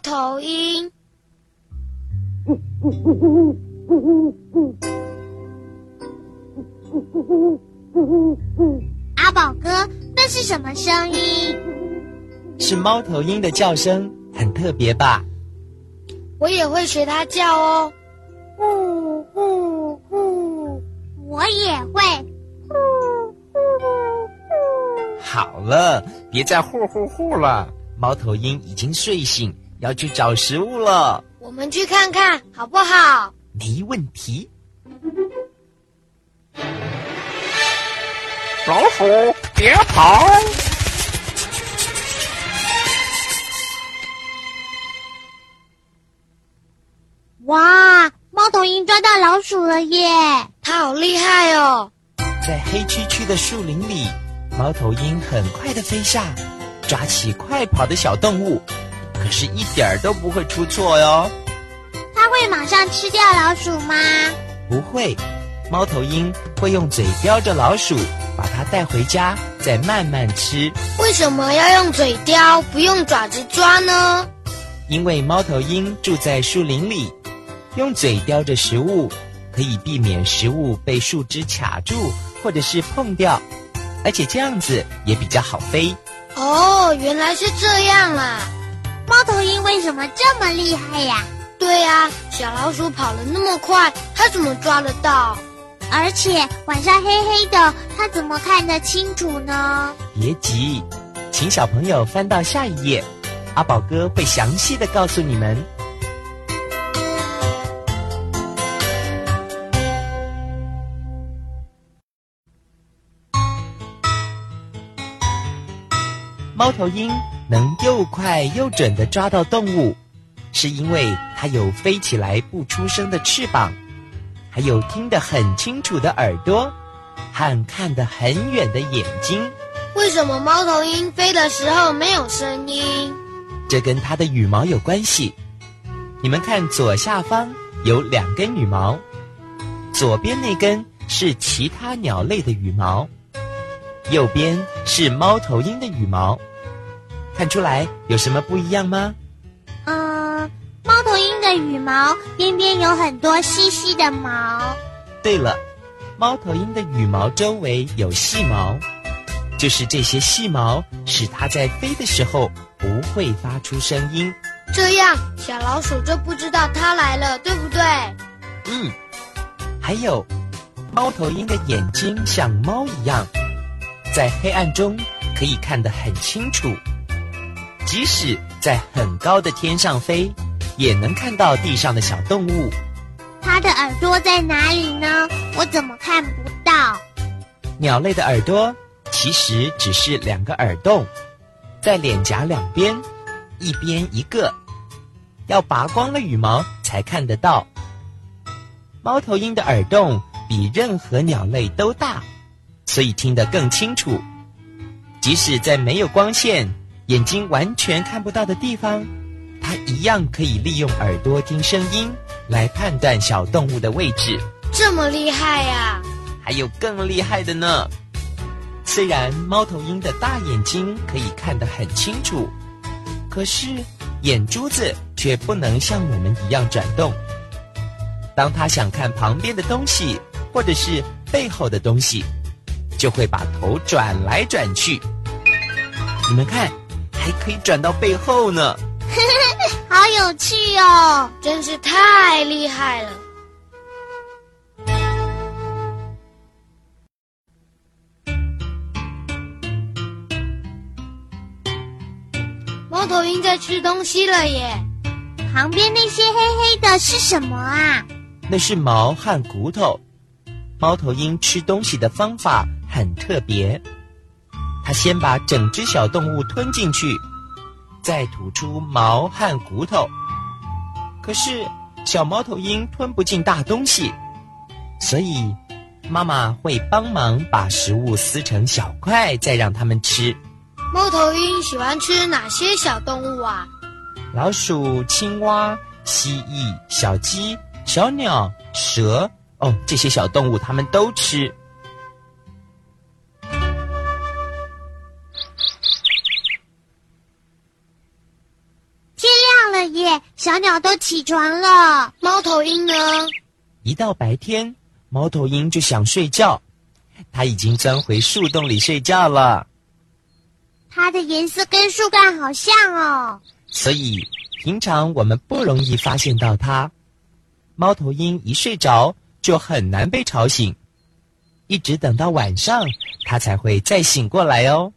头鹰。阿宝哥，那是什么声音？是猫头鹰的叫声，很特别吧？我也会学它叫哦。呼呼呼！我也会。呼呼呼！好了，别再呼呼呼了。猫头鹰已经睡醒，要去找食物了。我们去看看好不好？没问题。老鼠，别跑！哇，猫头鹰抓到老鼠了耶！它好厉害哦！在黑黢黢的树林里，猫头鹰很快的飞下，抓起快跑的小动物，可是一点儿都不会出错哟。它会马上吃掉老鼠吗？不会，猫头鹰会用嘴叼着老鼠。把它带回家，再慢慢吃。为什么要用嘴叼，不用爪子抓呢？因为猫头鹰住在树林里，用嘴叼着食物，可以避免食物被树枝卡住或者是碰掉，而且这样子也比较好飞。哦，原来是这样啊！猫头鹰为什么这么厉害呀？对呀，小老鼠跑了那么快，它怎么抓得到？而且晚上黑黑的，它怎么看得清楚呢？别急，请小朋友翻到下一页，阿宝哥会详细的告诉你们。猫头鹰能又快又准的抓到动物，是因为它有飞起来不出声的翅膀。还有听得很清楚的耳朵，和看得很远的眼睛。为什么猫头鹰飞的时候没有声音？这跟它的羽毛有关系。你们看左下方有两根羽毛，左边那根是其他鸟类的羽毛，右边是猫头鹰的羽毛。看出来有什么不一样吗？嗯猫头鹰的羽毛边边有很多细细的毛。对了，猫头鹰的羽毛周围有细毛，就是这些细毛使它在飞的时候不会发出声音。这样小老鼠就不知道它来了，对不对？嗯。还有，猫头鹰的眼睛像猫一样，在黑暗中可以看得很清楚，即使在很高的天上飞。也能看到地上的小动物。它的耳朵在哪里呢？我怎么看不到？鸟类的耳朵其实只是两个耳洞，在脸颊两边，一边一个，要拔光了羽毛才看得到。猫头鹰的耳洞比任何鸟类都大，所以听得更清楚。即使在没有光线、眼睛完全看不到的地方。它一样可以利用耳朵听声音来判断小动物的位置，这么厉害呀！还有更厉害的呢。虽然猫头鹰的大眼睛可以看得很清楚，可是眼珠子却不能像我们一样转动。当它想看旁边的东西或者是背后的东西，就会把头转来转去。你们看，还可以转到背后呢。好有趣哦！真是太厉害了。猫头鹰在吃东西了耶！旁边那些黑黑的是什么啊？那是毛和骨头。猫头鹰吃东西的方法很特别，它先把整只小动物吞进去，再吐出毛和骨头。可是小猫头鹰吞不进大东西，所以妈妈会帮忙把食物撕成小块，再让它们吃。猫头鹰喜欢吃哪些小动物啊？老鼠、青蛙、蜥蜴、小鸡、小鸟、蛇。哦，这些小动物它们都吃。小鸟都起床了。猫头鹰呢？一到白天，猫头鹰就想睡觉，它已经钻回树洞里睡觉了。它的颜色跟树干好像哦，所以平常我们不容易发现到它。猫头鹰一睡着就很难被吵醒，一直等到晚上，它才会再醒过来哦。